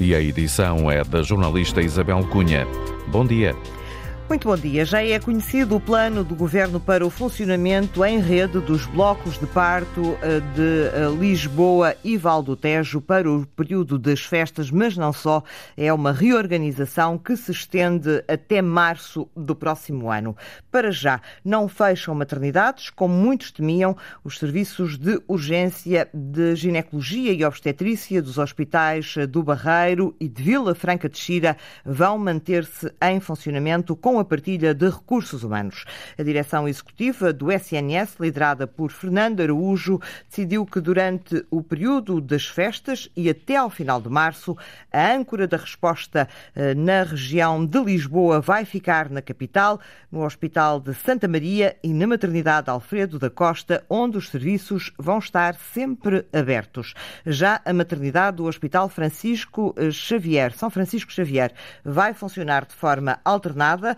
e a edição é da jornalista Isabel Cunha. Bom dia. Muito bom dia. Já é conhecido o plano do Governo para o funcionamento em rede dos blocos de parto eh, de eh, Lisboa e Val do Tejo para o período das festas, mas não só. É uma reorganização que se estende até março do próximo ano. Para já, não fecham maternidades, como muitos temiam. Os serviços de urgência de ginecologia e obstetrícia dos hospitais do Barreiro e de Vila Franca de Xira vão manter-se em funcionamento com a partilha de recursos humanos. A direção executiva do SNS, liderada por Fernando Araújo, decidiu que durante o período das festas e até ao final de março, a âncora da resposta eh, na região de Lisboa vai ficar na capital, no Hospital de Santa Maria e na Maternidade Alfredo da Costa, onde os serviços vão estar sempre abertos. Já a maternidade do Hospital Francisco eh, Xavier, São Francisco Xavier, vai funcionar de forma alternada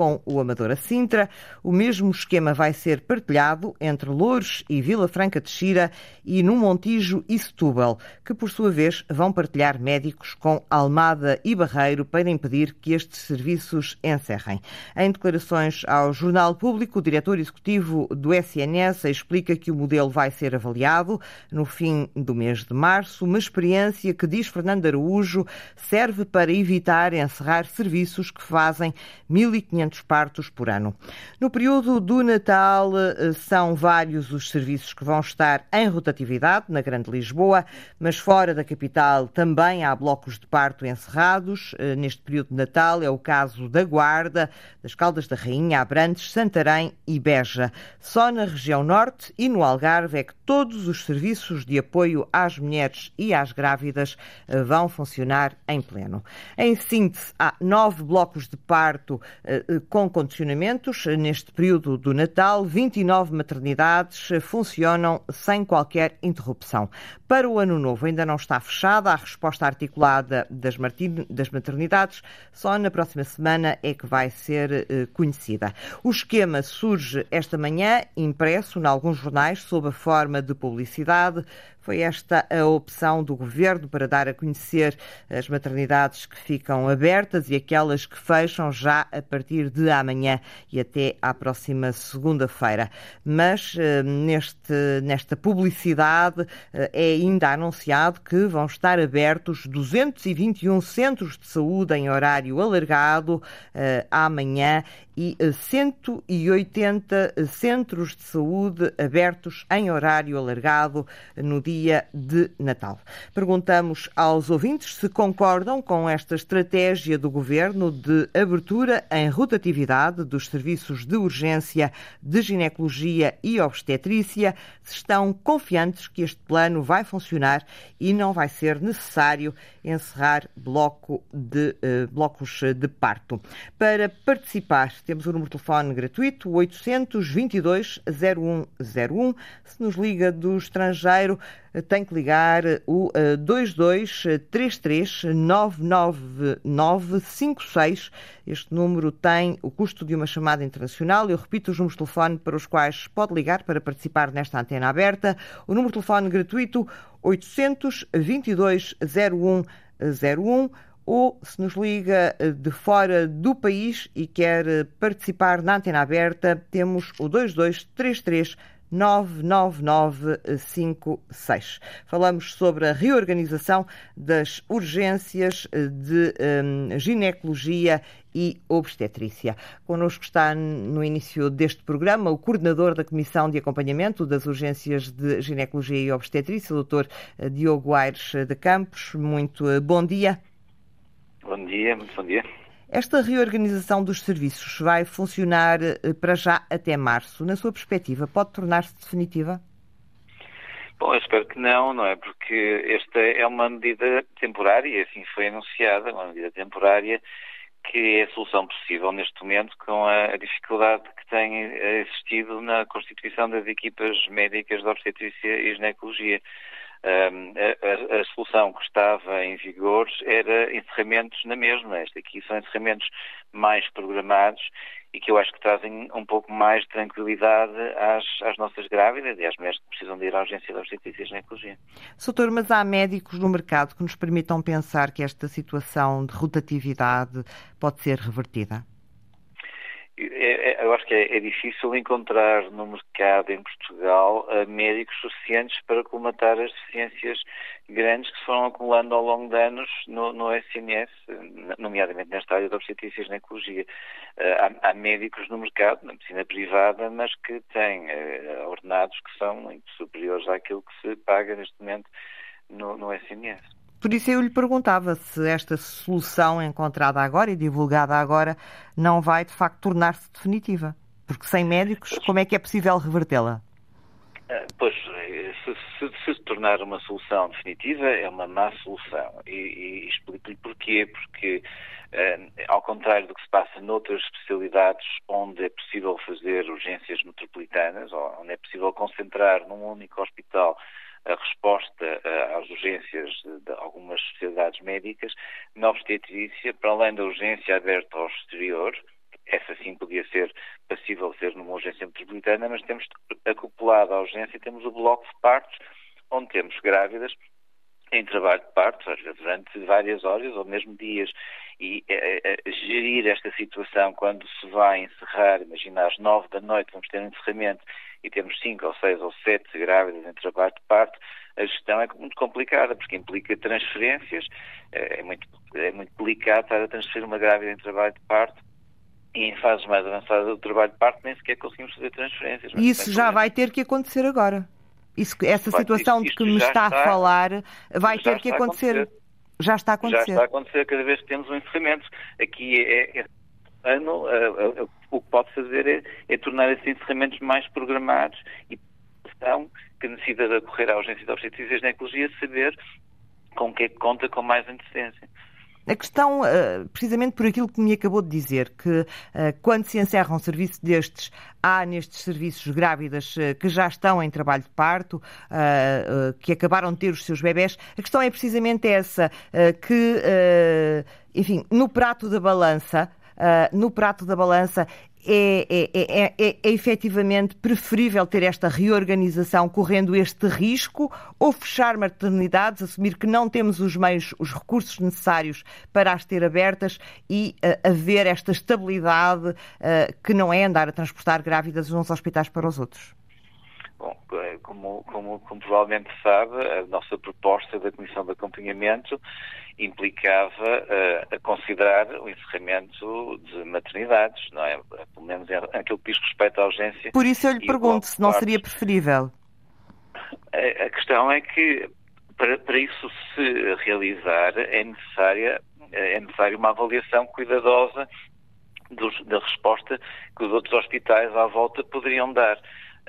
com o Amadora Sintra. O mesmo esquema vai ser partilhado entre Louros e Vila Franca de Xira e no Montijo e Setúbal, que por sua vez vão partilhar médicos com Almada e Barreiro para impedir que estes serviços encerrem. Em declarações ao Jornal Público, o diretor executivo do SNS explica que o modelo vai ser avaliado no fim do mês de março, uma experiência que, diz Fernando Araújo, serve para evitar encerrar serviços que fazem 1.500 500 partos por ano. No período do Natal, eh, são vários os serviços que vão estar em rotatividade na Grande Lisboa, mas fora da capital também há blocos de parto encerrados. Eh, neste período de Natal é o caso da Guarda, das Caldas da Rainha, Abrantes, Santarém e Beja. Só na região norte e no Algarve é que todos os serviços de apoio às mulheres e às grávidas eh, vão funcionar em pleno. Em síntese, há nove blocos de parto com condicionamentos. Neste período do Natal, 29 maternidades funcionam sem qualquer interrupção. Para o ano novo ainda não está fechada a resposta articulada das maternidades, só na próxima semana é que vai ser eh, conhecida. O esquema surge esta manhã, impresso em alguns jornais, sob a forma de publicidade. Foi esta a opção do governo para dar a conhecer as maternidades que ficam abertas e aquelas que fecham já a partir de amanhã e até à próxima segunda-feira. Mas eh, neste, nesta publicidade eh, é ainda anunciado que vão estar abertos 221 centros de saúde em horário alargado eh, amanhã e 180 centros de saúde abertos em horário alargado no dia de Natal. Perguntamos aos ouvintes se concordam com esta estratégia do governo de abertura em rotatividade dos serviços de urgência de ginecologia e obstetrícia, se estão confiantes que este plano vai funcionar e não vai ser necessário encerrar bloco de, uh, blocos de parto. Para participar, temos o número de telefone gratuito 822 0101. Se nos liga do estrangeiro, tem que ligar o 2233 99956. Este número tem o custo de uma chamada internacional. Eu repito os números de telefone para os quais pode ligar para participar nesta antena aberta. O número de telefone gratuito 822 0101 ou se nos liga eh, de fora do país e quer eh, participar na antena aberta, temos o 2233 99956. Falamos sobre a reorganização das urgências eh, de um, ginecologia e obstetrícia. Connosco está no início deste programa o coordenador da Comissão de Acompanhamento das Urgências de Ginecologia e Obstetrícia, o Dr. Diogo Aires de Campos. Muito bom dia. Bom dia, muito bom dia. Esta reorganização dos serviços vai funcionar eh, para já até março. Na sua perspectiva, pode tornar-se definitiva? Bom, eu espero que não, não é? Porque esta é uma medida temporária, assim foi anunciada, uma medida temporária que é a solução possível neste momento com a, dificuldade que tem existido na constituição das equipas médicas de obstetrícia e ginecologia. A, a, solução que estava em vigor era encerramentos na mesma. Esta aqui são encerramentos mais programados e que eu acho que trazem um pouco mais de tranquilidade às, às nossas grávidas e às mulheres que precisam de ir à urgência de obstetrícia e ginecologia. Doutor, mas há médicos no mercado que nos permitam pensar que esta situação de rotatividade pode ser revertida? É, é, eu acho que é, é, difícil encontrar no mercado em Portugal uh, médicos suficientes para colmatar as deficiências grandes que se foram acumulando ao longo de anos no, no SNS, nomeadamente nesta área da obstetrícia e ginecologia. Uh, há, há, médicos no mercado, na medicina privada, mas que têm uh, ordenados que são muito superiores àquilo que se paga neste momento no, no SNS. Por isso eu lhe perguntava se esta solução encontrada agora e divulgada agora não vai de facto tornar-se definitiva. Porque sem médicos, como é que é possível revertê-la? Ah, pois, se, se, se, tornar uma solução definitiva, é uma má solução. E, e explico-lhe porquê. Porque, uh, ao contrário do que se passa noutras especialidades onde é possível fazer urgências metropolitanas, onde é possível concentrar num único hospital a resposta uh, às urgências de, algumas especialidades médicas, na obstetrícia, para além da urgência aberta ao exterior, essa sim podia ser passível ser numa urgência metropolitana, mas temos acoplado à urgência, temos o bloco de partos, onde temos grávidas em trabalho de partos, durante várias horas ou mesmo dias. E é, é, gerir esta situação quando se vai encerrar, imagina às nove da noite vamos ter um encerramento e temos cinco ou seis ou sete grávidas em trabalho de parto, a gestão é muito complicada, porque implica transferências, é muito, é muito delicado estar a transferir uma grávida em trabalho de parto e em fases mais avançadas do trabalho de parto nem sequer conseguimos fazer transferências. E isso já vai ter que acontecer agora. Isso, essa situação de que me está, está, a falar vai ter que acontecer. acontecer. Já está a acontecer. Já está a acontecer cada vez que temos um encerramento. Aqui é, é ano, uh, uh, o que pode fazer é, é, tornar esses encerramentos mais programados e então que necessita acorrer à urgência de obstetrícia e ginecologia saber com que é que conta com mais antecedência. A questão, eh, precisamente por aquilo que me acabou de dizer, que eh, quando se encerra um serviço destes, há nestes serviços grávidas eh, que já estão em trabalho de parto, que acabaram de ter os seus bebés. A questão é precisamente essa, que, enfim, no prato da balança, no prato da balança é, é, é, é, é efetivamente preferível ter esta reorganização correndo este risco ou fechar maternidades, assumir que não temos os meios, os recursos necessários para as ter abertas e uh, haver esta estabilidade uh, que não é andar a transportar grávidas de uns hospitais para os outros? Bom, eh, como, como, como, provavelmente sabe, a nossa proposta da Comissão de Acompanhamento implicava uh, a considerar o encerramento de maternidades, não é? Pelo menos aquilo que diz respeito à urgência. Por isso eu lhe pergunto se não seria preferível. A, a questão é que para, para, isso se realizar é necessária é necessário uma avaliação cuidadosa dos, da resposta que os outros hospitais à volta poderiam dar.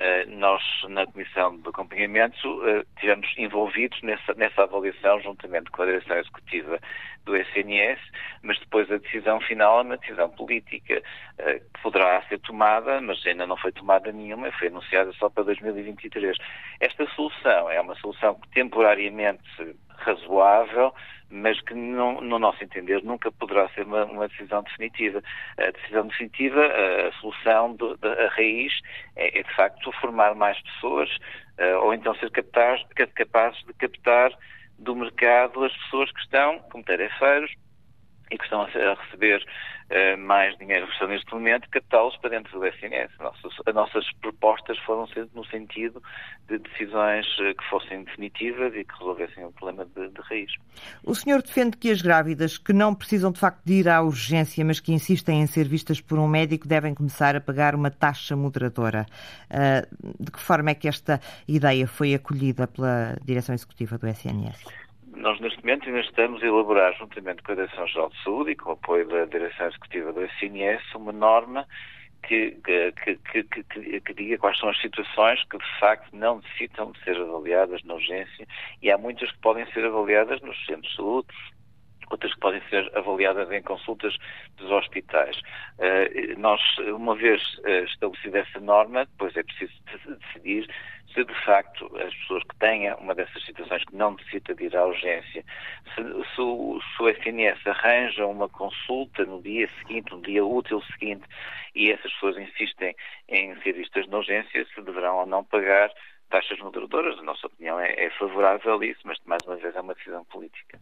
Eh, nós, na Comissão de Acompanhamento, eh, tivemos envolvidos nessa, nessa avaliação, juntamente com a Direção Executiva do SNS, mas depois a decisão final é uma decisão política eh, que poderá ser tomada, mas ainda não foi tomada nenhuma, foi anunciada só para 2023. Esta solução é uma solução que temporariamente razoável, mas que, no, no nosso entender, nunca poderá ser uma, uma, decisão definitiva. A decisão definitiva, a, solução, do, a raiz, é, é, de facto formar mais pessoas, uh, ou então ser capaz, capazes de captar do mercado as pessoas que estão como tarefeiros e que estão a receber uh, mais dinheiro estão neste momento, captá-los para dentro do SNS. Nossas, as nossas propostas foram no sentido de decisões uh, que fossem definitivas e que resolvessem o problema de, de, raiz. O senhor defende que as grávidas que não precisam de facto de ir à urgência, mas que insistem em ser vistas por um médico, devem começar a pagar uma taxa moderadora. Uh, de que forma é que esta ideia foi acolhida pela direção executiva do SNS? Nós, neste momento, ainda estamos a elaborar, juntamente com a Direção-Geral de Saúde e com o apoio da Direção Executiva do SNS, uma norma que, que, que, que, que, diga quais são as situações que de facto não necessitam de ser avaliadas na urgência e há muitas que podem ser avaliadas nos centros de saúde outras que podem ser avaliadas em consultas dos hospitais. Uh, nós, uma vez uh, estabelecida essa norma, depois é preciso decidir se de facto as pessoas que tenham uma dessas situações que não necessita de ir à urgência, se, se, o, se o SNS arranja uma consulta no dia seguinte, no dia útil seguinte, e essas pessoas insistem em ser vistas na urgência, se deverão ou não pagar taxas moderadoras. A nossa opinião é, é favorável a isso, mas mais uma vez é uma decisão política.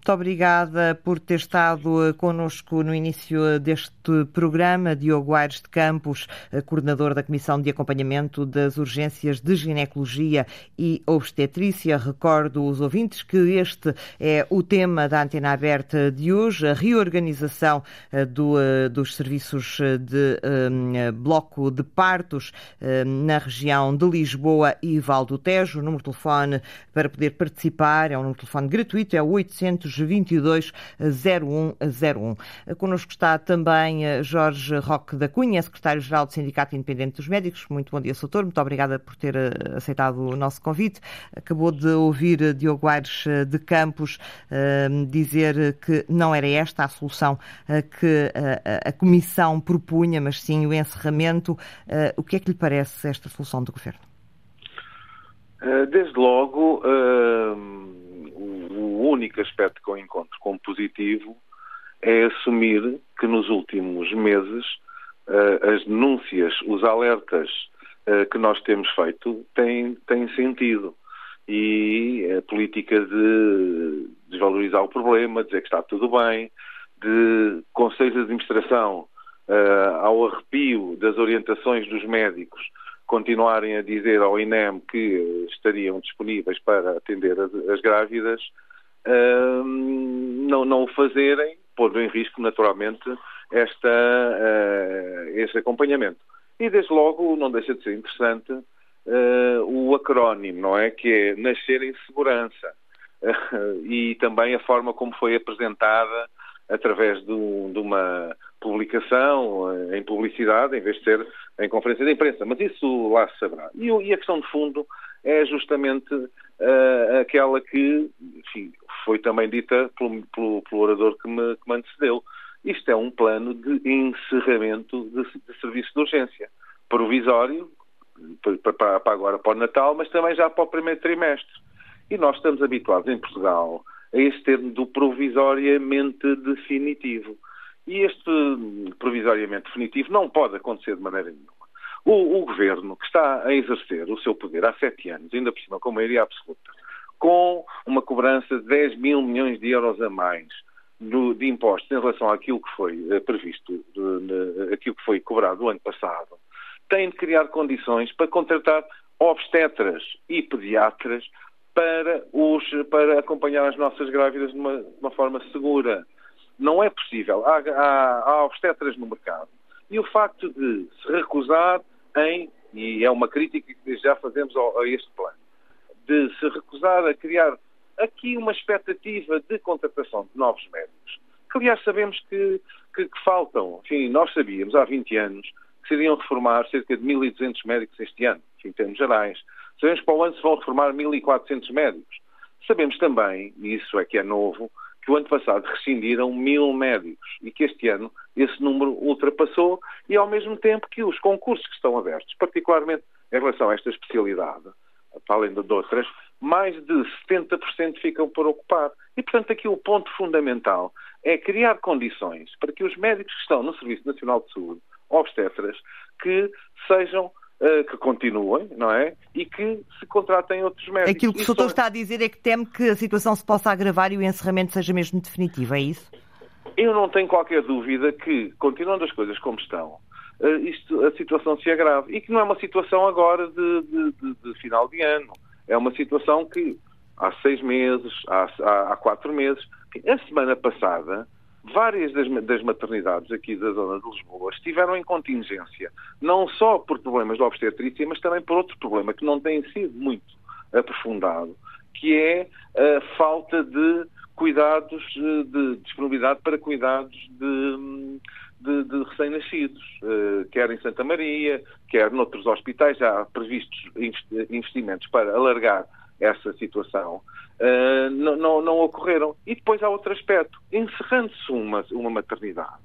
Muito obrigada por ter estado eh, connosco no início eh, deste programa. Diogo Aires de Campos, eh, coordenador da Comissão de Acompanhamento das Urgências de Ginecologia e Obstetrícia. Recordo os ouvintes que este é o tema da antena aberta de hoje, a reorganização do, dos serviços de um, bloco de partos um, na região de Lisboa e Val do Tejo. O número de telefone para poder participar é um número de telefone gratuito, é o 800 922 0101. Connosco está também eh, Jorge Roque da Cunha, secretário-geral do Sindicato Independente dos Médicos. Muito bom dia, doutor. Muito obrigada por ter eh, aceitado o nosso convite. Acabou de ouvir eh, Diogo Aires de Campos dizer que não era esta a solução que a Comissão propunha, mas sim o encerramento. O que é que lhe parece esta solução do Governo? Desde logo, o único aspecto que eu encontro como positivo é assumir que nos últimos meses uh, as denúncias, os alertas que nós temos feito têm, têm sentido. E a política de desvalorizar o problema, dizer que está tudo bem, de conselhos de administração ao arrepio das orientações dos médicos continuarem a dizer ao INEM que estariam disponíveis para atender as, as grávidas, uh, não, não o fazerem, pondo em risco, naturalmente, esta, uh, este acompanhamento. E, desde logo, não deixa de ser interessante uh, o acrónimo, não é? Que é Nascer em Segurança. e também a forma como foi apresentada através de, de, uma publicação em publicidade, em vez de ser em conferência de imprensa. Mas isso lá se saberá. E, e a questão de fundo é justamente uh, aquela que enfim, foi também dita pelo, pelo, pelo orador que me, que me, antecedeu. Isto é um plano de encerramento de, de serviço de urgência, provisório, para, para agora para o Natal, mas também já para o primeiro trimestre. E nós estamos habituados em Portugal a este termo do provisoriamente definitivo. E este provisoriamente definitivo não pode acontecer de maneira nenhuma. O, o, governo, que está a exercer o seu poder há sete anos, ainda por cima com maioria absoluta, com uma cobrança de 10 mil milhões de euros a mais de impostos em relação àquilo que foi uh, previsto, de, aquilo que foi cobrado o ano passado, tem de criar condições para contratar obstetras e pediatras para, os, para acompanhar as nossas grávidas de uma, de uma forma segura. Não é possível. Há, há, há obstetras no mercado. E o facto de se recusar em, e é uma crítica que já fazemos a este plano, de se recusar a criar aqui uma expectativa de contratação de novos médicos, que aliás sabemos que, que, que faltam. Enfim, nós sabíamos há 20 anos que se iriam reformar cerca de 1.200 médicos este ano, em termos gerais. Sabemos que para o ano se vão reformar 1.400 médicos. Sabemos também, e isso é que é novo, o ano passado rescindiram mil médicos e que este ano esse número ultrapassou e ao mesmo tempo que os concursos que estão abertos, particularmente em relação a esta especialidade, além de outras, mais de 70% ficam por ocupar. E, portanto, aqui o ponto fundamental é criar condições para que os médicos que estão no Serviço Nacional de Saúde, obstetras, que sejam que continuem, não é? E que se contratem outros médicos. Aquilo que o doutor está a dizer é que teme que a situação se possa agravar e o encerramento seja mesmo definitivo, é isso? Eu não tenho qualquer dúvida que, continuando as coisas como estão, uh, isto, a situação se agrave. E que não é uma situação agora de, de, de, de final de ano. É uma situação que há seis meses, há, há, há quatro meses. A semana passada, várias das, das, maternidades aqui da zona de Lisboa estiveram em contingência, não só por problemas de obstetrícia, mas também por outro problema que não tem sido muito aprofundado, que é a falta de cuidados, de disponibilidade para cuidados de, de, de recém-nascidos, eh, quer em Santa Maria, quer noutros hospitais, já previstos investimentos para alargar essa situação, uh, não, não, não, ocorreram. E depois há outro aspecto. Encerrando-se uma, uma maternidade,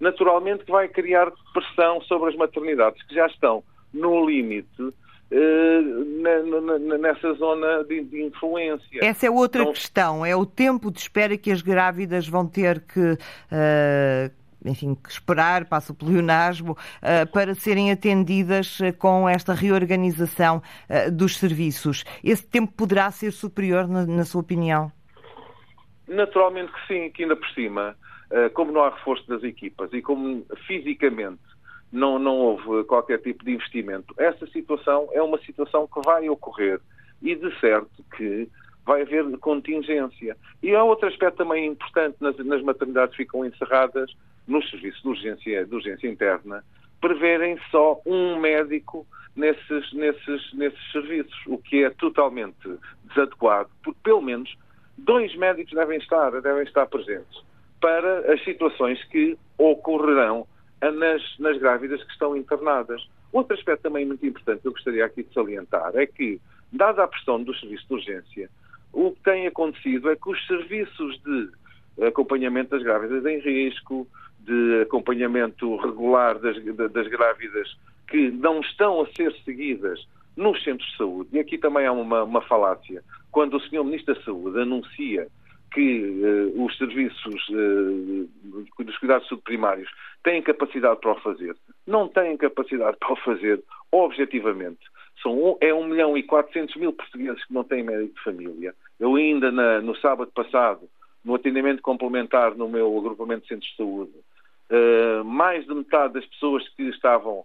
naturalmente que vai criar pressão sobre as maternidades que já estão no limite uh, nessa zona de, de, influência. Essa é outra então, questão, é o tempo de espera que as grávidas vão ter que, uh, enfim, que esperar, passo o pleonasmo, uh, para serem atendidas com esta reorganização dos serviços. Esse tempo poderá ser superior, na, na sua opinião? Naturalmente que sim, que ainda por cima, como não há reforço das equipas e como fisicamente não, não houve qualquer tipo de investimento. Essa situação é uma situação que vai ocorrer e, de certo, que vai haver contingência. E há outro aspecto também importante, nas, nas maternidades ficam encerradas, nos serviços de urgência, de urgência interna, preverem só um médico nesses, nesses, nesses serviços, o que é totalmente desadequado, porque pelo menos dois médicos devem estar, devem estar presentes para as situações que ocorrerão nas, nas grávidas que estão internadas. Outro aspecto também muito importante que eu gostaria aqui de salientar é que, dada a pressão dos serviços de urgência, o que tem acontecido é que os serviços de acompanhamento das grávidas em risco, de acompanhamento regular das, das grávidas que não estão a ser seguidas nos centros de saúde, e aqui também há uma, uma falácia, quando o Sr. Ministro da Saúde anuncia que uh, os serviços uh, dos cuidados subprimários têm capacidade para o fazer. Não têm capacidade para o fazer objetivamente. São, é 1 milhão e 400 mil portugueses que não têm médico de família. Eu ainda na, no sábado passado, no atendimento complementar no meu agrupamento de centros de saúde, uh, mais de metade das pessoas que estavam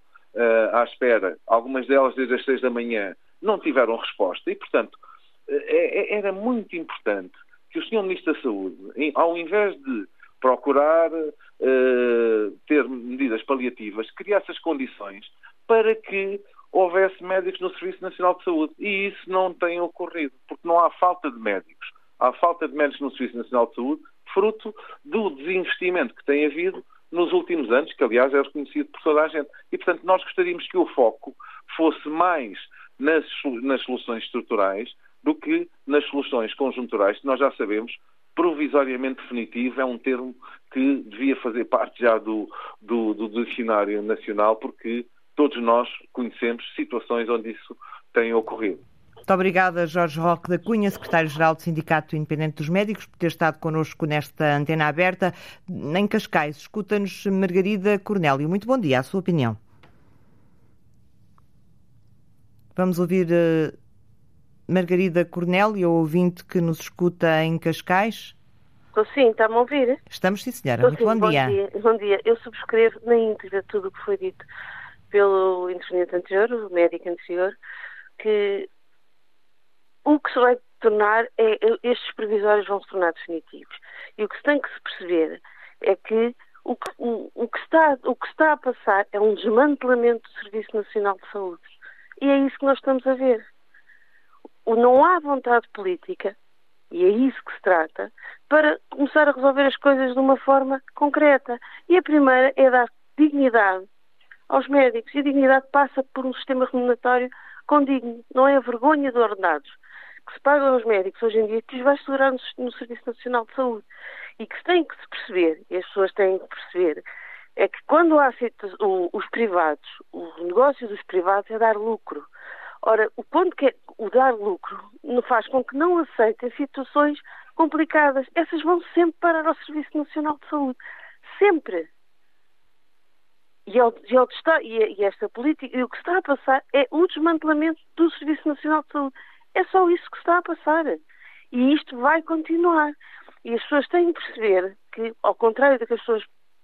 à espera, algumas delas desde as 6 da manhã, não tiveram resposta. E, portanto, é, é, era muito importante que o Sr. Ministro da Saúde, ao invés de procurar uh, ter medidas paliativas, criasse as condições para que houvesse médicos no Serviço Nacional de Saúde. E isso não tem ocorrido, porque não há falta de médicos. Há falta de médicos no Serviço Nacional de Saúde, fruto do desinvestimento que tem havido nos últimos anos, que aliás é reconhecido por toda a gente. E, portanto, nós gostaríamos que o foco fosse mais nas, nas soluções estruturais do que nas soluções conjunturais, que nós já sabemos, provisoriamente definitivo é um termo que devia fazer parte já do, do, do dicionário nacional, porque todos nós conhecemos situações onde isso tem ocorrido. Muito obrigada, Jorge Roque da Cunha, secretário-geral do Sindicato Independente dos Médicos, por ter estado connosco nesta antena aberta. Em Cascais, escuta-nos Margarida Cornélio. Muito bom dia, a sua opinião. Vamos ouvir uh, Margarida Cornélio, ouvinte que nos escuta em Cascais. Estou sim, está-me a ouvir? Estamos sim, senhora. Estou, Muito sim, bom, dia. dia. Bom dia. Eu subscrevo na íntegra tudo o que foi dito pelo interveniente anterior, o médico anterior, que o que se vai tornar é estes previsórios vão se tornar definitivos. E o que se tem que se perceber é que o que, o, o que, está, o que está a passar é um desmantelamento do Serviço Nacional de Saúde. E é isso que nós estamos a ver não há vontade política, e é isso que se trata, para começar a resolver as coisas de uma forma concreta. E a primeira é dar dignidade aos médicos. E a dignidade passa por um sistema remuneratório condigno. Não é a vergonha de ordenados que se pagam aos médicos hoje em dia que os vai segurar no, no Serviço Nacional de Saúde. E que se tem que se perceber, e as pessoas têm que perceber, é que quando há os privados, o negócio dos privados é dar lucro. Ora, o ponto que é o dar lucro faz com que não aceitem situações complicadas. Essas vão sempre parar ao Serviço Nacional de Saúde. Sempre. E, ele, e, ele está, e, esta política, e o que está a passar é o desmantelamento do Serviço Nacional de Saúde. É só isso que está a passar. E isto vai continuar. E as pessoas têm que perceber que, ao contrário do que as pessoas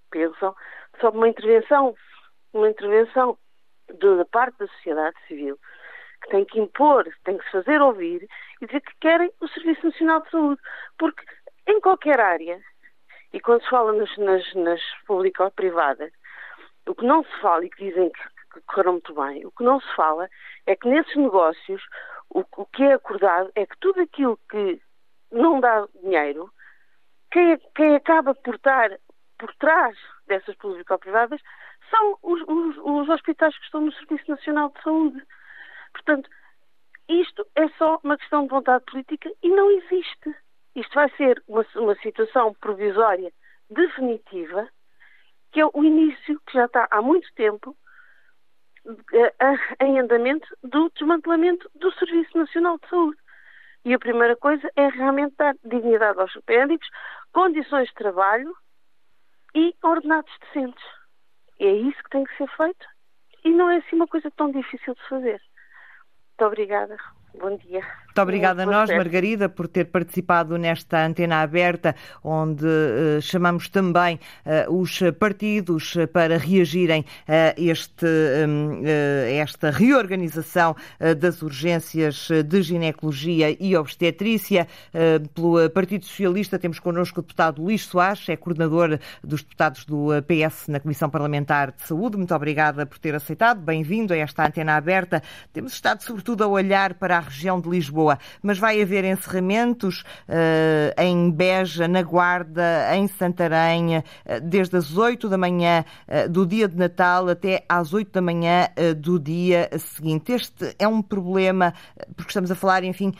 pensam, sobre uma intervenção, uma intervenção da parte da sociedade civil, que tem que impor, tem que se fazer ouvir e dizer que querem o Serviço Nacional de Saúde. Porque em qualquer área, e quando se fala nas, nas, nas público-privadas, o que não se fala e que dizem que, que correram muito bem, o que não se fala é que nesses negócios o, o que é acordado é que tudo aquilo que não dá dinheiro, quem, quem acaba por estar por trás dessas público-privadas são os, os, os hospitais que estão no Serviço Nacional de Saúde. Portanto, isto é só uma questão de vontade política e não existe. Isto vai ser uma, uma situação provisória definitiva, que é o início, que já está há muito tempo, em andamento do desmantelamento do Serviço Nacional de Saúde. E a primeira coisa é realmente dar dignidade aos médicos, condições de trabalho e ordenados decentes. E é isso que tem que ser feito e não é assim uma coisa tão difícil de fazer. Muito obrigada. Bom dia. Muito obrigada a nós, Margarida, por ter participado nesta antena aberta, onde uh, chamamos também uh, os partidos para reagirem a este, um, uh, esta reorganização das urgências de ginecologia e obstetrícia. pelo Partido Socialista temos connosco o deputado Luís Soares, é coordenador dos deputados do PS na Comissão Parlamentar de Saúde. Muito obrigada por ter aceitado. Bem-vindo a esta antena aberta. Temos estado, sobretudo, a olhar para a região de Lisboa Lisboa. Mas vai haver encerramentos uh, em Beja, na Guarda, em Santarém, uh, desde as 8 da manhã uh, do dia de Natal até às 8 da manhã do dia seguinte. Este é um problema, porque estamos a falar, enfim,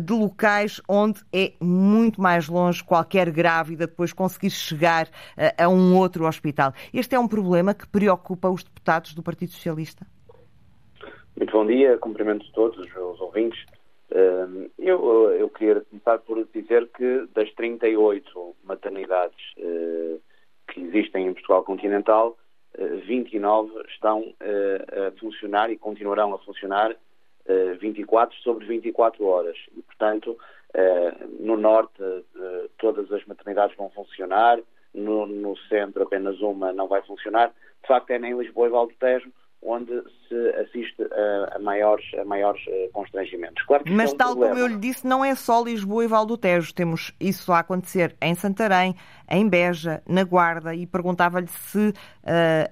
de locais onde é muito mais longe qualquer grávida depois conseguir chegar a um outro hospital. Este é um problema que preocupa os deputados do Partido Socialista? Muito bom dia, cumprimento todos os ouvintes. Eu, eu queria começar por dizer que das 38 maternidades eh, que existem em Portugal continental, 29 eh, estão eh, a funcionar e continuarão a funcionar 24 sobre 24 horas. E, portanto, no norte todas as maternidades vão funcionar, no, no centro apenas uma não vai funcionar. De facto, é nem Lisboa e Valdetejo onde se assiste a, a maiores, a maiores uh, constrangimentos. Claro Mas, é um tal problema. como eu lhe disse, não é só Lisboa e Val do Tejo. Temos isso a acontecer em Santarém, em Beja, na Guarda, e perguntava-lhe se, uh,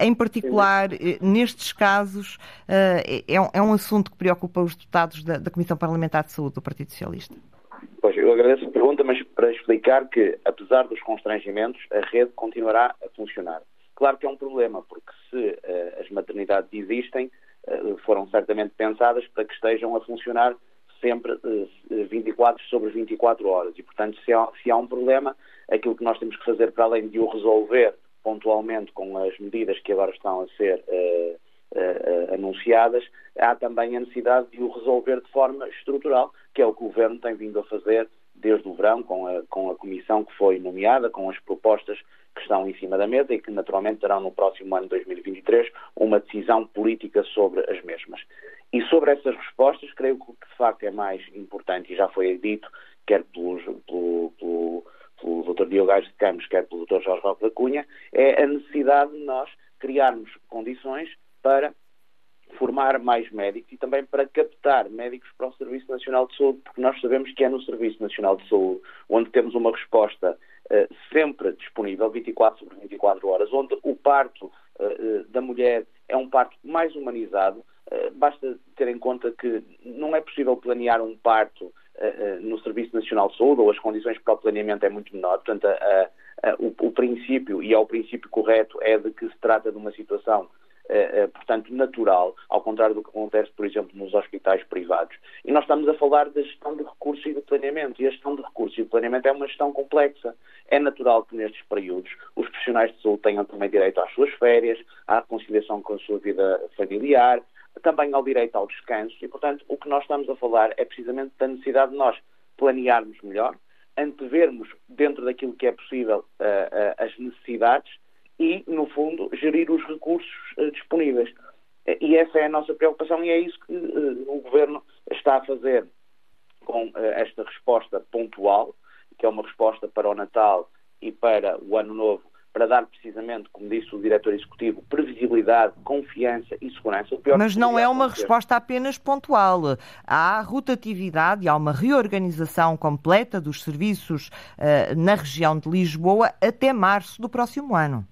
em particular, Sim. nestes casos, uh, é, é, um assunto que preocupa os deputados da, da Comissão Parlamentar de Saúde do Partido Socialista. Pois, eu agradeço a pergunta, mas para explicar que, apesar dos constrangimentos, a rede continuará a funcionar. Claro que é um problema, porque se uh, as maternidades existem, uh, foram certamente pensadas para que estejam a funcionar sempre uh, eh, 24 sobre 24 horas. E, portanto, se há, se há um problema, aquilo que nós temos que fazer, para além de o resolver pontualmente com as medidas que agora estão a ser anunciadas, há também a necessidade de o resolver de forma estrutural, que é o que o Governo tem vindo a fazer desde o verão, com a, com a comissão que foi nomeada, com as propostas que estão em cima da mesa e que naturalmente terão no próximo ano 2023 uma decisão política sobre as mesmas. E sobre essas respostas, creio que o que de facto é mais importante, e já foi dito, quer pelo, pelo, pelo, pelo Dr. Diogo de Campos, quer pelo Dr. Jorge Roque da Cunha, é a necessidade de nós criarmos condições para formar mais médicos e também para captar médicos para o Serviço Nacional de Saúde, porque nós sabemos que é no Serviço Nacional de Saúde onde temos uma resposta uh, sempre disponível, 24 sobre 24 horas, onde o parto uh, da mulher é um parto mais humanizado. Uh, basta ter em conta que não é possível planear um parto no Serviço Nacional de Saúde, ou as condições para o planeamento é muito menor. Portanto, a, a, o, o princípio, e é o princípio correto, é de que se trata de uma situação portanto, natural, ao contrário do que acontece, por exemplo, nos hospitais privados. E nós estamos a falar da gestão de recursos e de planeamento. E a gestão de recursos e de planeamento é uma gestão complexa. É natural que nestes períodos os profissionais de saúde tenham também direito às suas férias, à conciliação com a sua vida familiar, também ao direito ao descanso. E, portanto, o que nós estamos a falar é precisamente da necessidade de nós planearmos melhor, antevermos dentro daquilo que é possível uh, uh, as necessidades e, no fundo, gerir os recursos uh, disponíveis. E essa é a nossa preocupação e é isso que uh, o Governo está a fazer com uh, esta resposta pontual, que é uma resposta para o Natal e para o Ano Novo, para dar precisamente, como disse o diretor executivo, previsibilidade, confiança e segurança. Mas não é uma resposta apenas pontual. Há rotatividade e há uma reorganização completa dos serviços uh, na região de Lisboa até março do próximo ano.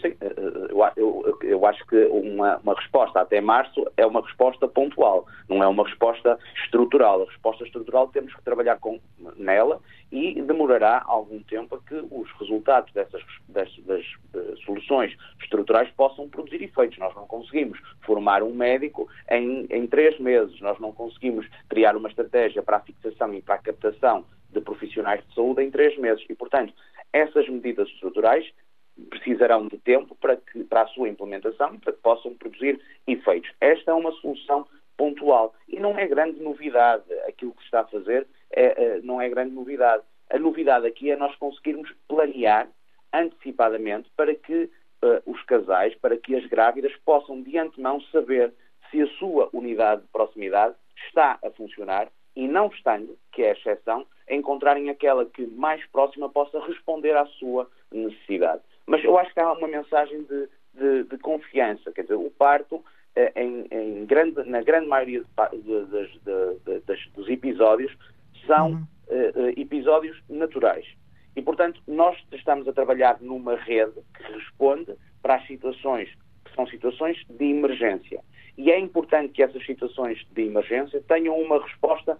Sim, eh, eu, eu, eu acho que uma, uma, resposta até março é uma resposta pontual, não é uma resposta estrutural. A resposta estrutural temos que trabalhar com, nela e demorará algum tempo a que os resultados dessas das, das, das soluções estruturais possam produzir efeitos. Nós não conseguimos formar um médico em, em três meses, nós não conseguimos criar uma estratégia para a fixação e para a captação de profissionais de saúde em três meses. E, portanto, essas medidas estruturais precisarão de tempo para, que, para a sua implementação para que possam produzir efeitos. Esta é uma solução pontual e não é grande novidade. Aquilo que se está a fazer é, é, não é grande novidade. A novidade aqui é nós conseguirmos planear antecipadamente para que uh, os casais, para que as grávidas possam de antemão saber se a sua unidade de proximidade está a funcionar e não estando, que é a exceção, encontrarem aquela que mais próxima possa responder à sua necessidade. Mas eu acho que há uma mensagem de, de, de confiança, quer dizer, o parto, eh, em, em grande, na grande maioria de, dos episódios, são uhum. uh, episódios naturais. E, portanto, nós estamos a trabalhar numa rede que responde para as situações que são situações de emergência. E é importante que essas situações de emergência tenham uma resposta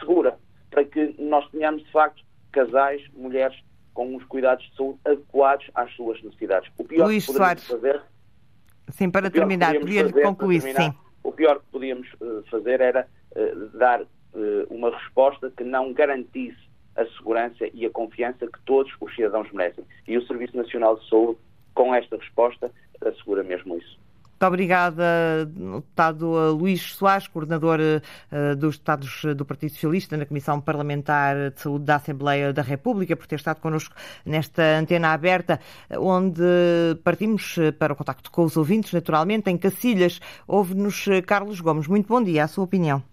segura, para que nós tenhamos, de facto, casais, mulheres com os cuidados de saúde adequados às suas necessidades. O pior Luís que poderíamos Soares. fazer... Sim, para terminar, podia concluir, sim. O pior que podíamos uh, fazer era uh, dar uh, uma resposta que não garantisse a segurança e a confiança que todos os cidadãos merecem. E o Serviço Nacional de Saúde, com esta resposta, assegura mesmo isso. Muito obrigada, deputado Luís Soares, coordenador uh, dos deputados do Partido Socialista na Comissão Parlamentar de Saúde da Assembleia da República, por ter estado connosco nesta antena aberta, onde partimos para o contacto com os ouvintes, naturalmente, em Cacilhas. Ouve-nos Carlos Gomes. Muito bom dia, a sua opinião.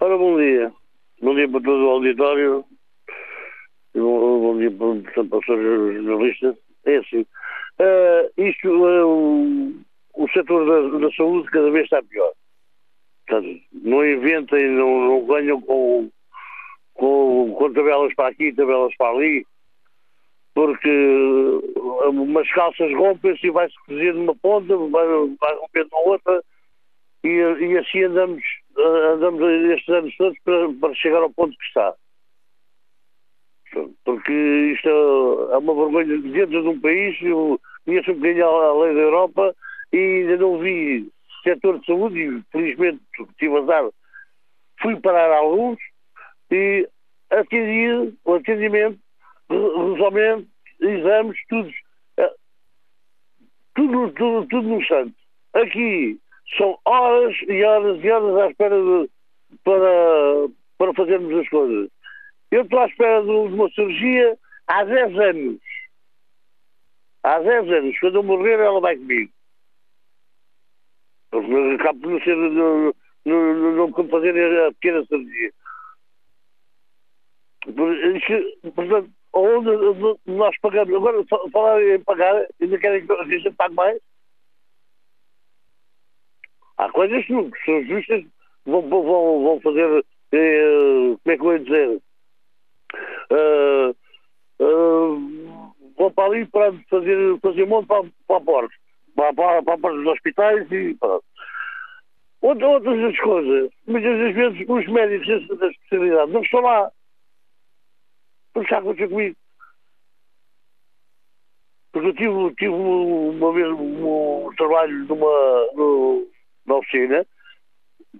Ora, bom dia. Bom dia para todo o auditório. Bom, bom dia para, para os jornalistas. É assim Uh, isto, uh, o setor da, da, saúde cada vez está pior. Portanto, não inventem, não, não ganham com, com, com tabelas para aqui, tabelas para ali, porque umas calças rompem-se e vai-se cozer numa ponta, vai, vai rompendo na outra, e, e assim andamos, andamos estes anos todos para, para chegar ao ponto que está porque isto é uma vergonha dentro de um país. Eu conheço um bocadinho a lei da Europa e ainda não vi setor de saúde e felizmente tive azar, fui parar alguns e atendi, o atendimento, resolvimento, exames, tudo, eh, tudo, tudo, tudo no santo. Aqui são horas e horas e horas à espera de, para, para fazermos as coisas. Eu estou à espera de uma cirurgia há 10 anos. Há 10 anos. Quando eu morrer, ela vai comigo. Acabo por não ser. Não, não, não, não fazer a pequena cirurgia. Portanto, onde nós pagamos. Agora, falar em pagar, ainda querem que a gente pague mais? Há coisas que são justas, vão, vão, vão fazer. Eh, como é que eu ia dizer? Uh, uh, vão para ali para fazer, fazer monte para, para porta, para, para, para a porta dos hospitais e pronto. Outra, outras coisas, muitas das vezes os médicos da especialidade não estão lá. Porque já aconteceu comigo. Porque eu tive, tive uma vez um, um trabalho numa, no, na oficina,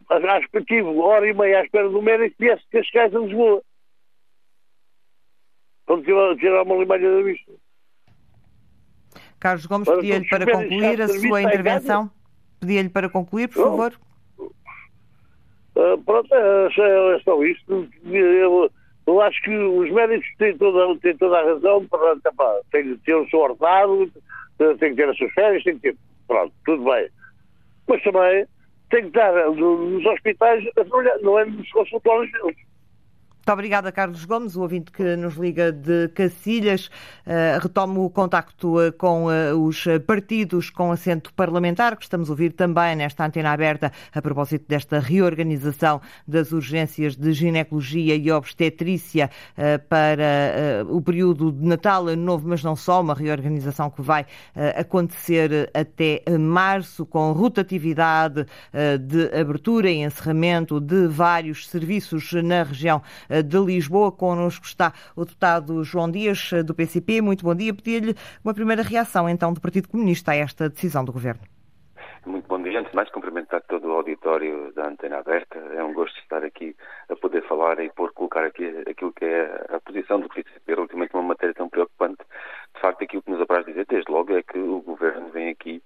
acho que tive hora e meia à espera do médico que viesse de Cascais a Lisboa quando tirar uma limalha da vista. Carlos Gomes, pedia-lhe para concluir a sua intervenção. Pedia-lhe para concluir, por favor. Uh, pronto, é, é, é só isto. Eu, eu, acho que os médicos têm toda, têm toda a razão. Pronto, epá, têm que ter o seu ordenado, têm que ter as suas férias, têm que ter. Pronto, tudo bem. Mas também tem que estar nos hospitais a trabalhar, não é nos consultórios deles. Muito obrigada, Carlos Gomes, o ouvinte que nos liga de Cacilhas. Uh, retomo o contacto uh, com uh, os partidos com assento parlamentar, que estamos a ouvir também nesta antena aberta a propósito desta reorganização das urgências de ginecologia e obstetrícia para o período de Natal, Novo, mas não só, uma reorganização que vai acontecer até março, com rotatividade de abertura e encerramento de vários serviços na região de Lisboa. Connosco está o deputado João Dias, do PCP. Muito bom dia. Pedir-lhe uma primeira reação, então, do Partido Comunista a esta decisão do Governo. Muito bom dia. Antes de mais, cumprimentar todo o auditório da Antena Aberta. É um gosto estar aqui a poder falar e por colocar aqui aquilo que é a posição do PCP relativamente a uma matéria tão preocupante. De facto, aquilo que nos apraz dizer desde logo é que o Governo vem aqui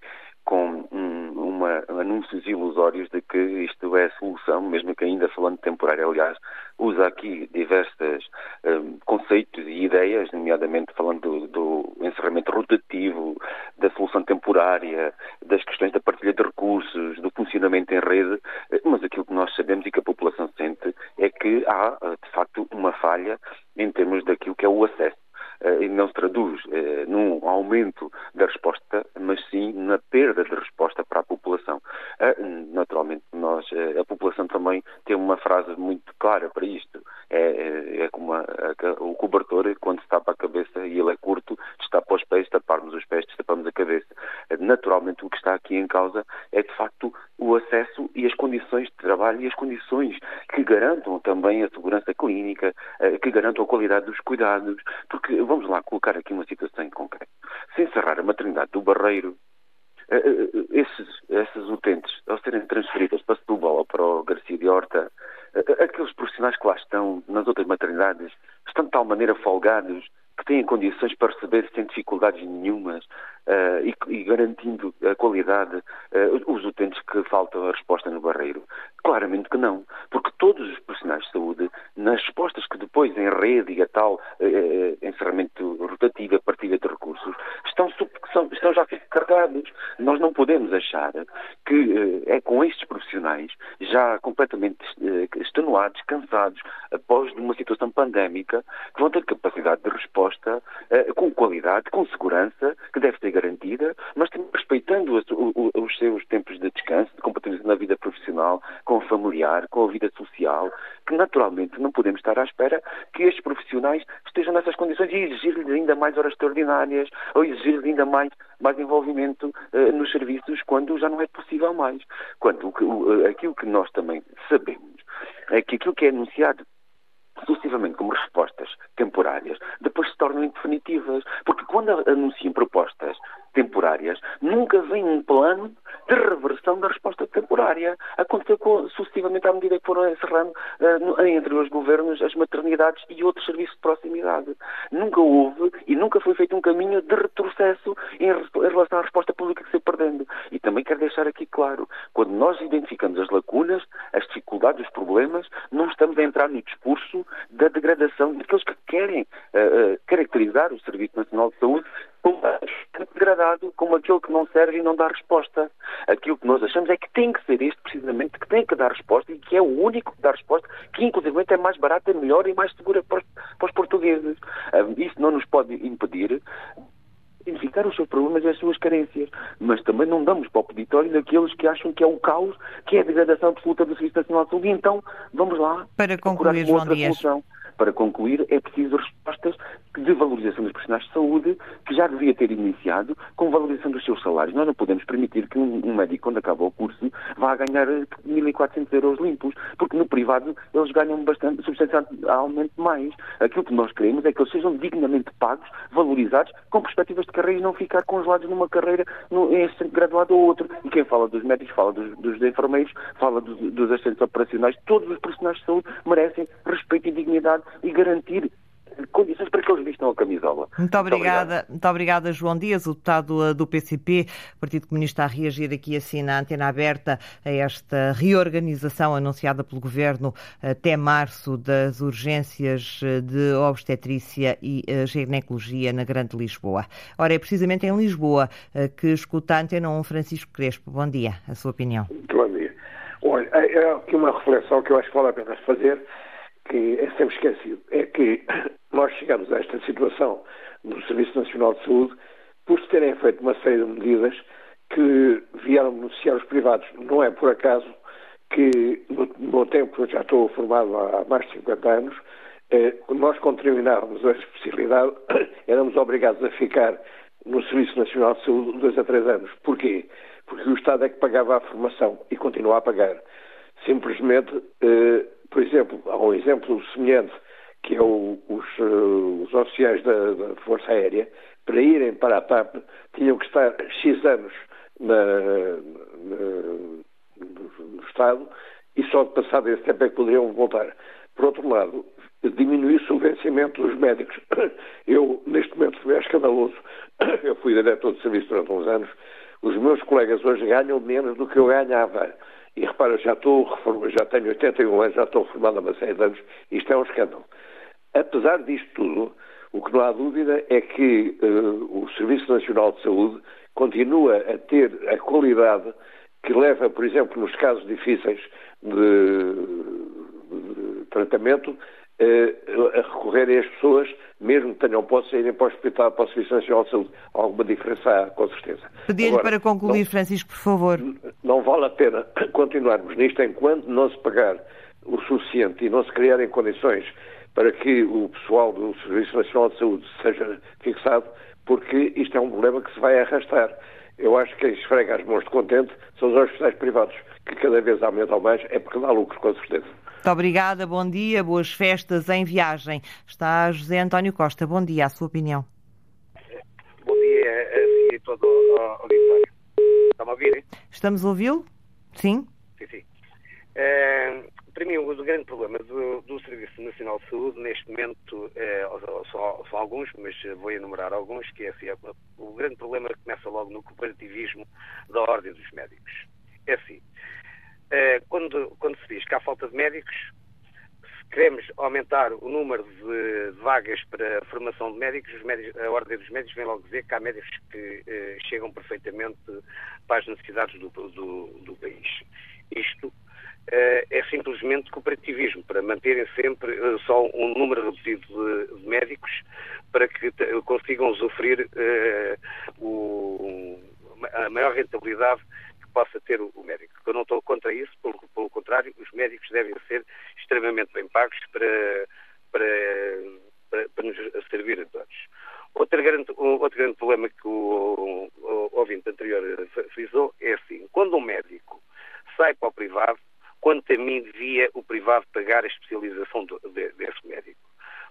com um, uma, anúncios ilusórios de que isto é a solução, mesmo que ainda falando temporária. Aliás, usa aqui diversos um, conceitos e ideias, nomeadamente falando do, do, encerramento rotativo, da solução temporária, das questões da partilha de recursos, do funcionamento em rede, mas aquilo que nós sabemos e que a população sente é que há, de facto, uma falha em termos daquilo que é o acesso eh, e não se traduz eh, num aumento da resposta, mas sim na perda de resposta para a população. Eh, naturalmente, nós, a população também tem uma frase muito clara para isto. É, é, é como a, a, o cobertor, quando se tapa a cabeça e ele é curto, destapa os pés, taparmos os pés, destapamos a cabeça. Naturalmente, o que está aqui em causa é, de facto, o acesso e as condições de trabalho e as condições que garantam também a segurança clínica, que garantam a qualidade dos cuidados, porque vamos lá colocar aqui uma situação em concreto. Se encerrar a maternidade do Barreiro, eh, eh, esses, essas utentes, ao serem transferidas para Setúbal ou para o Garcia de Horta, eh, aqueles profissionais que lá estão, nas outras maternidades, estão de tal maneira folgados que têm condições para receber sem dificuldades nenhumas uh, e, e, garantindo a qualidade, uh, os utentes que faltam a resposta no barreiro? Claramente que não, porque todos os profissionais de saúde, nas respostas que depois em rede e a tal uh, encerramento rotativo, a partilha de recursos, estão, são, estão já carregados. Nós não podemos achar que é com estes profissionais, já completamente extenuados, cansados, após uma situação pandémica, que vão ter capacidade de resposta com qualidade, com segurança, que deve ser garantida, mas respeitando os, seus tempos de descanso, de compatibilização na vida profissional, com o familiar, com a vida social, que naturalmente não podemos estar à espera que estes profissionais estejam nessas condições e exigir-lhes ainda mais horas extraordinárias ou exigir-lhes ainda mais, mais envolvimento uh, nos serviços quando já não é possível mais. Quando o, aquilo que nós também sabemos é que aquilo que é anunciado sucessivamente como respostas temporárias, depois se tornam indefinitivas. Porque quando anunciam propostas temporárias, nunca vem um plano de reversão da resposta temporária. Aconteceu com, sucessivamente à medida que foram encerrando uh, entre os governos as maternidades e outros serviços de proximidade. Nunca houve e nunca foi feito um caminho de retrocesso em, em relação à resposta pública que se perdendo. E também quero deixar aqui claro, quando nós identificamos as lacunas, as dificuldades, os problemas, não estamos a entrar no discurso da degradação daqueles que querem uh, uh, caracterizar o Serviço Nacional de Saúde degradado, como aquele que não serve e não dá resposta. Aquilo que nós achamos é que tem que ser este, precisamente, que tem que dar resposta e que é o único que dá resposta, que inclusive é mais barato, é melhor e mais segura para os, para os portugueses. Isso não nos pode impedir identificar os seus problemas e as suas carências, mas também não damos para o peditório daqueles que acham que é o caos, que é a degradação absoluta do Serviço Nacional de Saúde. E então, vamos lá. Para concluir, João Dias. Solução. Para concluir, é preciso respostas de valorização dos profissionais de saúde, que já devia ter iniciado com valorização dos seus salários. Nós não podemos permitir que um, médico, quando acaba o curso, vá ganhar 1.400 euros limpos, porque no privado eles ganham bastante, substancialmente mais. Aquilo que nós queremos é que eles sejam dignamente pagos, valorizados, com perspectivas de carreira e não ficar congelados numa carreira no, em assistente graduado ou outro. E quem fala dos médicos, fala dos, dos enfermeiros, fala dos, dos assistentes operacionais, todos os profissionais de saúde merecem respeito e dignidade e garantir condições para que eles vistam a camisola. Muito obrigada, muito obrigada, João Dias, o deputado uh, do PCP, Partido Comunista, a reagir aqui assim na antena aberta a esta reorganização anunciada pelo Governo até março das urgências uh, de obstetrícia e ginecologia na Grande Lisboa. Ora, é precisamente em Lisboa que escuta a antena 1 Francisco Crespo. Bom dia, a sua opinião. Muito bom dia. Olha, é aqui uma reflexão que eu acho que vale a pena fazer que é sempre esquecido, é que nós chegamos a esta situação no Serviço Nacional de Saúde por se terem feito uma série de medidas que vieram beneficiar os privados. Não é por acaso que, no meu tempo, eu já estou formado há mais de 50 anos, eh, nós, quando terminávamos a especialidade, éramos obrigados a ficar no Serviço Nacional de Saúde de dois a três anos. Porquê? Porque o Estado é que pagava a formação e continua a pagar. Simplesmente eh, por exemplo, há um exemplo semelhante, que é o, os, uh, os oficiais da, da, Força Aérea, para irem para a TAP, tinham que estar X anos na, na, no Estado e só de passado esse tempo é que poderiam voltar. Por outro lado, diminuiu-se o vencimento dos médicos. Eu, neste momento, fui escandaloso. Eu fui diretor de serviço durante uns anos. Os meus colegas hoje ganham menos do que eu ganhava. E repara, já estou já tenho 81 anos, já estou formado há uma série de anos. Isto é um escândalo. Apesar disto tudo, o que não há dúvida é que uh, o Serviço Nacional de Saúde continua a ter a qualidade que leva, por exemplo, nos casos difíceis de, de tratamento, eh, a recorrer as pessoas, mesmo que tenham posse, irem para o Hospital, para o Serviço Nacional de Saúde. Alguma diferença há, com certeza. Pedir-lhe para concluir, não, Francisco, por favor. Não vale a pena continuarmos nisto enquanto não se pagar o suficiente e não se criarem condições para que o pessoal do Serviço Nacional de Saúde seja fixado, porque isto é um problema que se vai arrastar. Eu acho que quem esfrega as mãos de contente são os hospitais privados, que cada vez aumentam mais, é porque dá lucros, com certeza. Muito obrigada, bom dia, boas festas em viagem. Está José António Costa, bom dia, a sua opinião. Bom dia a si e todo o auditório. Estão a ouvir? Estamos a ouvi-lo? Sim? Sim, sim. É, para mim, o grande problema do, do, Serviço Nacional de Saúde, neste momento, é, são, são, alguns, mas vou enumerar alguns, que é assim, é, o grande problema começa logo no cooperativismo da Ordem dos Médicos. É assim, é, quando, quando se diz que há falta de médicos, se queremos aumentar o número de vagas para a formação de médicos, médicos, a Ordem dos Médicos vem logo dizer que há médicos que eh, chegam perfeitamente para as necessidades do, do, do país. Isto eh, é simplesmente cooperativismo, para manterem sempre eh, só um número reduzido de, de médicos para que consigam usufruir eh, a maior rentabilidade possa ter o, médico. Eu não estou contra isso, pelo, pelo, contrário, os médicos devem ser extremamente bem pagos para, para, para, para nos servir a todos. Outro grande, outro grande problema que o, o, o ouvinte anterior frisou é assim, quando um médico sai para o privado, quanto a mim devia o privado pagar a especialização do, de, desse médico.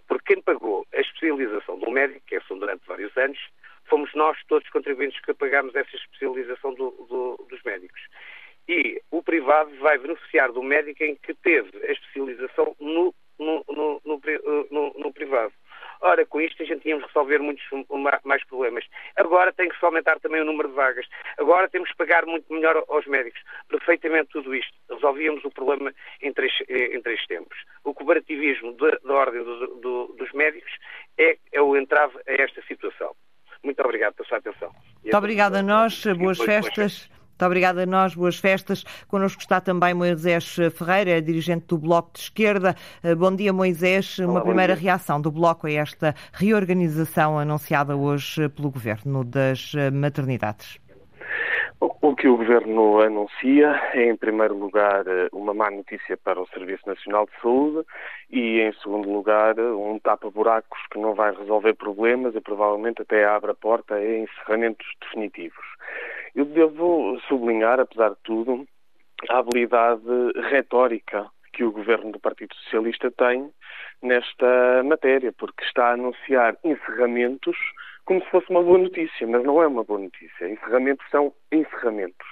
Porque quem pagou a especialização do médico, que é são durante vários anos, fomos nós, todos os contribuintes, que pagámos essa especialização do, do, dos médicos. E o privado vai beneficiar do médico em que teve a especialização no, no, no, no privado. Ora, com isto a gente íamos resolver muitos mais problemas. Agora tem que se aumentar também o número de vagas. Agora temos que pagar muito melhor aos médicos. Perfeitamente tudo isto. Resolvíamos o problema em três, eh, em três tempos. O cooperativismo da ordem do, do, dos médicos é, é o entrave a esta situação. Muito obrigado pela sua atenção. Muito obrigado a nós. Boas festas. Muito obrigada a nós, boas festas. Connosco está também Moisés Ferreira, dirigente do Bloco de Esquerda. Eh, bom dia, Moisés. Olá, Uma primeira dia. reação do Bloco a esta reorganização anunciada hoje pelo Governo das eh, maternidades. O que o Governo anuncia é, em primeiro lugar, eh, uma má notícia para o Serviço Nacional de Saúde e, em segundo lugar, um tapa-buracos que não vai resolver problemas e provavelmente até abre a porta a encerramentos definitivos. Eu devo sublinhar, apesar de tudo, a habilidade retórica que o governo do Partido Socialista tem nesta matéria, porque está a anunciar encerramentos como se fosse uma boa notícia, mas não é uma boa notícia. Encerramentos são encerramentos.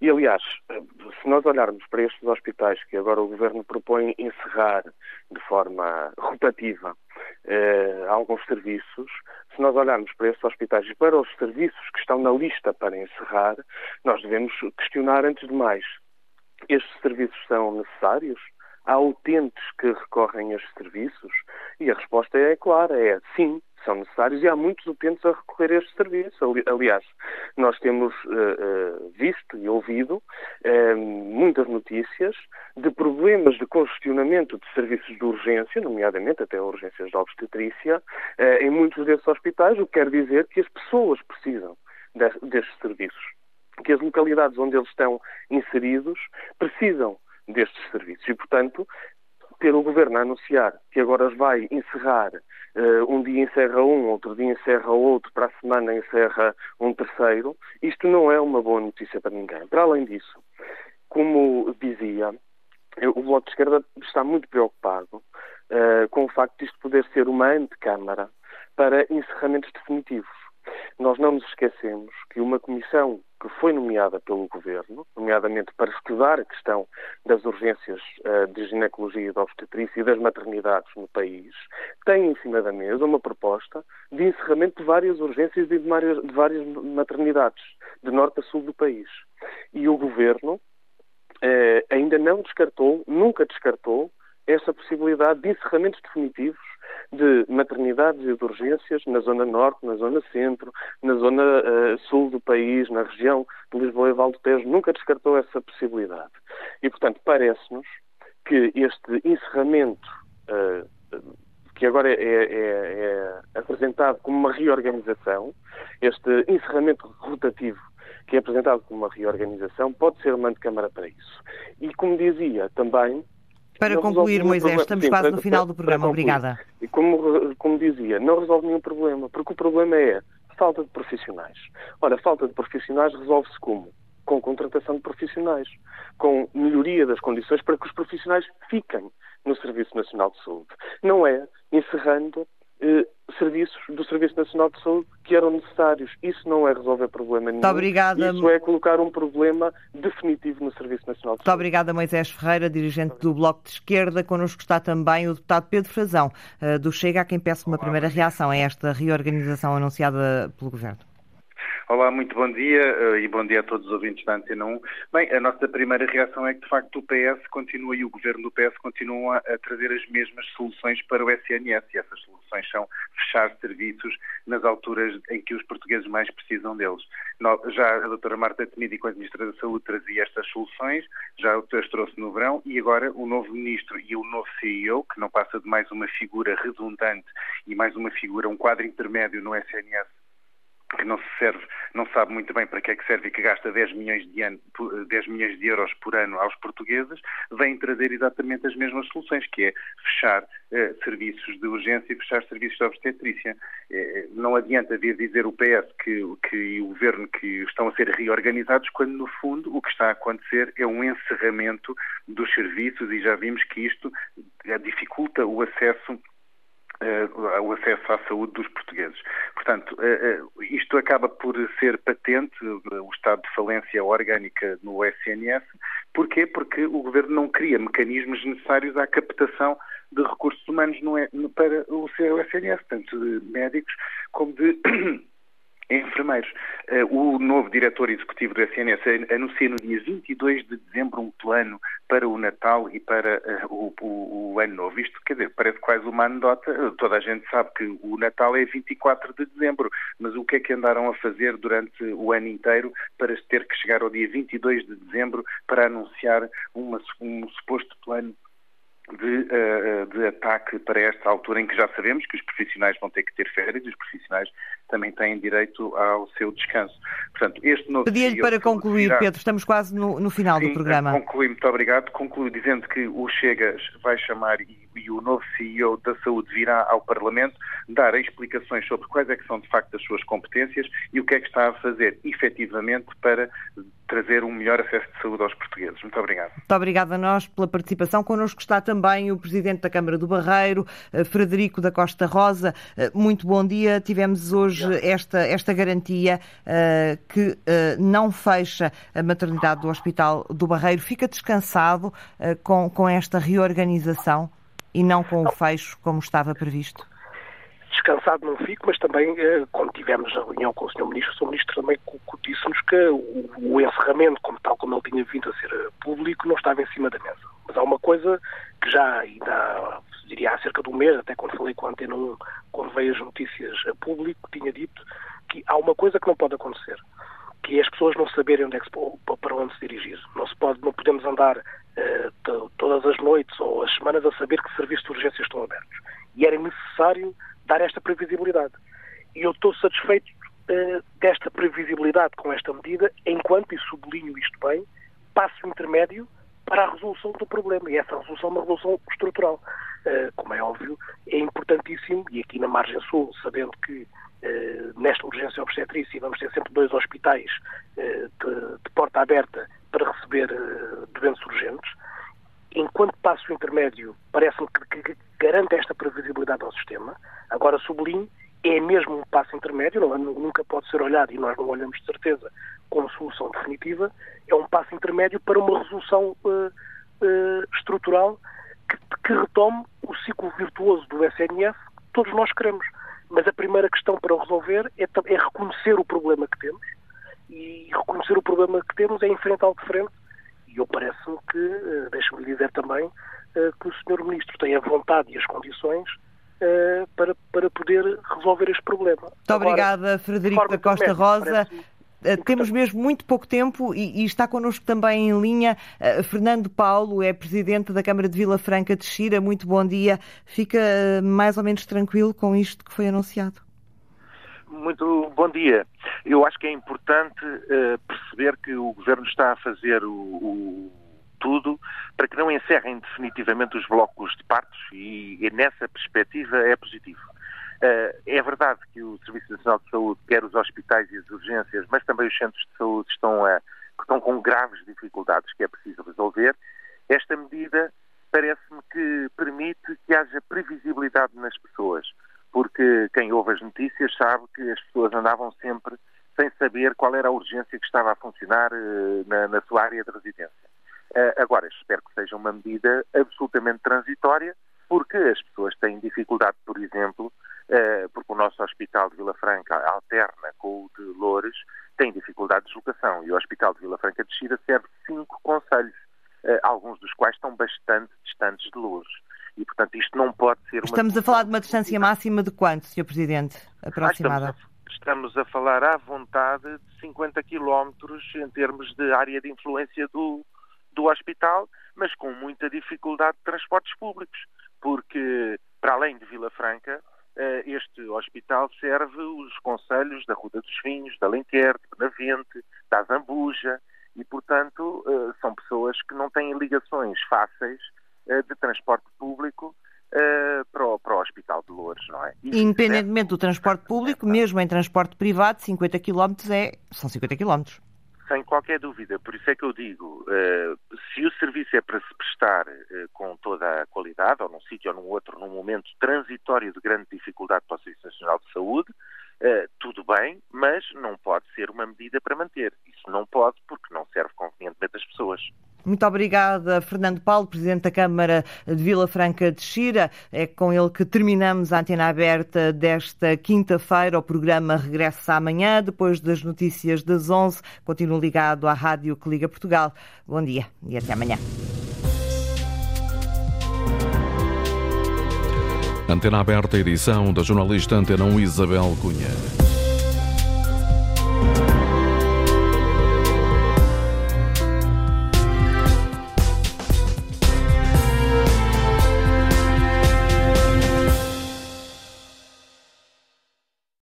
E, aliás, se nós olharmos para estes hospitais que agora o Governo propõe encerrar de forma rotativa eh, alguns serviços, se nós olharmos para estes hospitais e para os serviços que estão na lista para encerrar, nós devemos questionar, antes de mais, estes serviços são necessários? Há utentes que recorrem a estes serviços? E a resposta é clara, é sim, são necessários e há muitos utentes a recorrer a estes serviços. Aliás, nós temos uh, uh, visto e ouvido uh, muitas notícias de problemas de congestionamento de serviços de urgência, nomeadamente até urgências de obstetrícia, em muitos desses hospitais, o que quer dizer que as pessoas precisam de, destes serviços, que as localidades onde eles estão inseridos precisam destes serviços. E, portanto, ter o Governo a anunciar que agora vai encerrar, uh, um dia encerra um, outro dia encerra outro, para a semana encerra um terceiro, isto não é uma boa notícia para ninguém. Para além disso, como dizia, o Bloco de Esquerda está muito preocupado uh, com o facto de isto poder ser uma antecâmara para encerramentos definitivos. Nós não nos esquecemos que uma comissão que foi nomeada pelo Governo, nomeadamente para estudar a questão das urgências uh, de ginecologia e de obstetrícia e das maternidades no país, tem em cima da mesa uma proposta de encerramento de várias urgências e de várias, de várias maternidades, de norte a sul do país. E o Governo uh, ainda não descartou, nunca descartou, essa possibilidade de encerramentos definitivos de maternidades e de urgências na zona norte, na zona centro, na zona uh, sul do país, na região de Lisboa e Val do Tejo, nunca descartou essa possibilidade. E, portanto, parece-nos que este encerramento, uh, que agora é, é, é, apresentado como uma reorganização, este encerramento rotativo que é apresentado como uma reorganização, pode ser uma antecâmara para isso. E, como dizia também, para concluir, Moisés, estamos Sim, quase para, no final do programa. Obrigada. E como, como dizia, não resolve nenhum problema, porque o problema é falta de profissionais. Ora, falta de profissionais resolve-se como? Com contratação de profissionais, com melhoria das condições para que os profissionais fiquem no Serviço Nacional de Saúde. Não é encerrando eh, serviços do Serviço Nacional de Saúde que eram necessários. Isso não é resolver problema nenhum. Muito obrigada. Isso é colocar um problema definitivo no Serviço Nacional de Saúde. Muito obrigada, Moisés Ferreira, dirigente do Bloco de Esquerda. Connosco está também o deputado Pedro Frazão, eh, do Chega, a quem peço uma primeira reação a esta reorganização anunciada pelo Governo. Olá, muito bom dia eh, e bom dia a todos os ouvintes da Antena 1. Bem, a nossa primeira reação é que, de facto, o PS continua e o governo do PS continua a trazer as mesmas soluções para o SNS e essas soluções são fechar serviços nas alturas em que os portugueses mais precisam deles. Já a doutora Marta Temido, enquanto Ministra da Saúde, trazia estas soluções, já as trouxe no verão e agora o novo Ministro e o novo CEO, que não passa de mais uma figura redundante e mais uma figura, um quadro intermédio no SNS que não se serve, não sabe muito bem para que é que serve e que gasta 10 milhões de, ano, 10 milhões de euros por ano aos portugueses, vem trazer exatamente as mesmas soluções, que é fechar eh, serviços de urgência e fechar serviços de obstetrícia. Eh, não adianta vir dizer o PS que, que, e o Governo que estão a ser reorganizados, quando no fundo o que está a acontecer é um encerramento dos serviços e já vimos que isto eh, dificulta o acesso uh, o acesso à saúde dos portugueses. Portanto, uh, isto acaba por ser patente, o estado de falência orgânica no SNS. Porquê? Porque o Governo não cria mecanismos necessários à captação de recursos humanos no, para o SNS, tanto de médicos como de enfermeiros. Eh, o novo diretor executivo do SNS anuncia no dia 22 de dezembro um plano para o Natal e para uh, o, o, o, Ano Novo. Isto, quer dizer, parece quase uma anedota. Toda a gente sabe que o Natal é 24 de dezembro, mas o que é que andaram a fazer durante o ano inteiro para ter que chegar ao dia 22 de dezembro para anunciar uma, um suposto plano de, uh, de, ataque para esta altura em que já sabemos que os profissionais vão ter que ter férias os profissionais também têm direito ao seu descanso. Portanto, este novo Pedia-lhe para concluir. Pedro, estamos quase no, no final Sim, do programa. Concluí, muito obrigado. Concluo dizendo que o Chegas vai chamar e, e, o novo CEO da Saúde virá ao Parlamento dar explicações sobre quais é que são de facto as suas competências e o que é que está a fazer efetivamente para trazer um melhor acesso de saúde aos portugueses. Muito obrigado. Muito obrigado a nós pela participação. Connosco está também o Presidente da Câmara do Barreiro, eh, Frederico da Costa Rosa. Eh, muito bom dia. Tivemos hoje esta, esta garantia uh, que uh, não fecha a maternidade do Hospital do Barreiro. Fica descansado uh, com, com esta reorganização e não com o fecho como estava previsto? descansado não fico, mas também, eh, quando tivemos a reunião com o Sr. Ministro, o Sr. Ministro também disse-nos que o, encerramento, como tal como ele tinha vindo a ser eh, público, não estava em cima da mesa. Mas há uma coisa que já, ainda, diria há cerca de um mês, até quando falei com a Antena 1, quando veio as notícias a público, tinha dito que há uma coisa que não pode acontecer, que é as pessoas não saberem onde é que para onde se dirigir. Não, se pode, não podemos andar todas as noites ou as semanas a saber que serviços de urgência estão abertos. E era necessário dar esta previsibilidade. E eu estou satisfeito uh, desta previsibilidade com esta medida, enquanto, e sublinho isto bem, passo intermédio para a resolução do problema. E essa resolução é uma resolução estrutural. Uh, como é óbvio, é importantíssimo, e aqui na margem sul, sabendo que nesta urgência obstetrícia vamos ter sempre dois hospitais de, de, porta aberta para receber doentes urgentes, enquanto passo intermédio, parece-me que, garante esta previsibilidade ao sistema. Agora, sublinho, é mesmo um passo intermédio, não, nunca pode ser olhado, e nós não olhamos de certeza, como solução definitiva, é um passo intermédio para uma resolução uh, uh, estrutural que, que retome o ciclo virtuoso do SNS que todos nós queremos. Mas a primeira questão para resolver é, é reconhecer o problema que temos, e reconhecer o problema que temos é enfrentá-lo de frente. E eu parece-me que, uh, deixe-me dizer também, que o Sr. Ministro tem a vontade e as condições uh, para, para poder resolver este problema. Muito Agora, obrigada, Frederico da Costa Rosa. Uh, temos mesmo muito pouco tempo e, e, está connosco também em linha uh, Fernando Paulo, é presidente da Câmara de Vila Franca de Xira. Muito bom dia. Fica mais ou menos tranquilo com isto que foi anunciado? Muito bom dia. Eu acho que é importante uh, perceber que o Governo está a fazer o, o tudo para que não encerrem definitivamente os blocos de partos e, e nessa perspectiva é positivo. Uh, é verdade que o Serviço Nacional de Saúde, quer os hospitais e as urgências, mas também os centros de saúde estão, a, estão com graves dificuldades que é preciso resolver. Esta medida parece-me que permite que haja previsibilidade nas pessoas, porque quem ouve as notícias sabe que as pessoas andavam sempre sem saber qual era a urgência que estava a funcionar uh, na, na sua área de residência. Eh, agora, espero que seja uma medida absolutamente transitória, porque as pessoas têm dificuldade, por exemplo, eh, porque o nosso Hospital de Vila Franca alterna com o de Loures, tem dificuldade de deslocação e o Hospital de Vila Franca de Xira serve cinco conselhos, eh, alguns dos quais estão bastante distantes de Loures. E, portanto, isto não pode ser uma... Estamos a falar de uma distância máxima de quanto, Sr. Presidente, aproximada? Ah, estamos, a, estamos a falar à vontade de 50 quilómetros em termos de área de influência do, do hospital, mas com muita dificuldade de transportes públicos, porque, para além de Vila Franca, eh, este hospital serve os conselhos da Ruda dos Vinhos, da Alenquer, de Benavente, da Zambuja, e, portanto, eh, são pessoas que não têm ligações fáceis eh, de transporte público para o, para o Hospital de Louros, não é? Isso Independentemente é... do transporte público, mesmo em transporte privado, 50 km é... são 50 km. Sem qualquer dúvida. Por isso é que eu digo, uh, se o serviço é para se prestar uh, com toda a qualidade, ou num sítio ou num outro, num momento transitório de grande dificuldade para o Serviço Nacional de Saúde, uh, tudo bem, mas não pode ser uma medida para manter. Isso não pode porque não serve convenientemente às pessoas. Muito obrigada, Fernando Paulo, Presidente da Câmara de Vila Franca de Xira. É com ele que terminamos a antena aberta desta quinta-feira. O programa regressa amanhã, depois das notícias das 11. Continua ligado à Rádio que Liga Portugal. Bom dia e até amanhã. Antena aberta, edição da jornalista Antena 1 Isabel Cunha.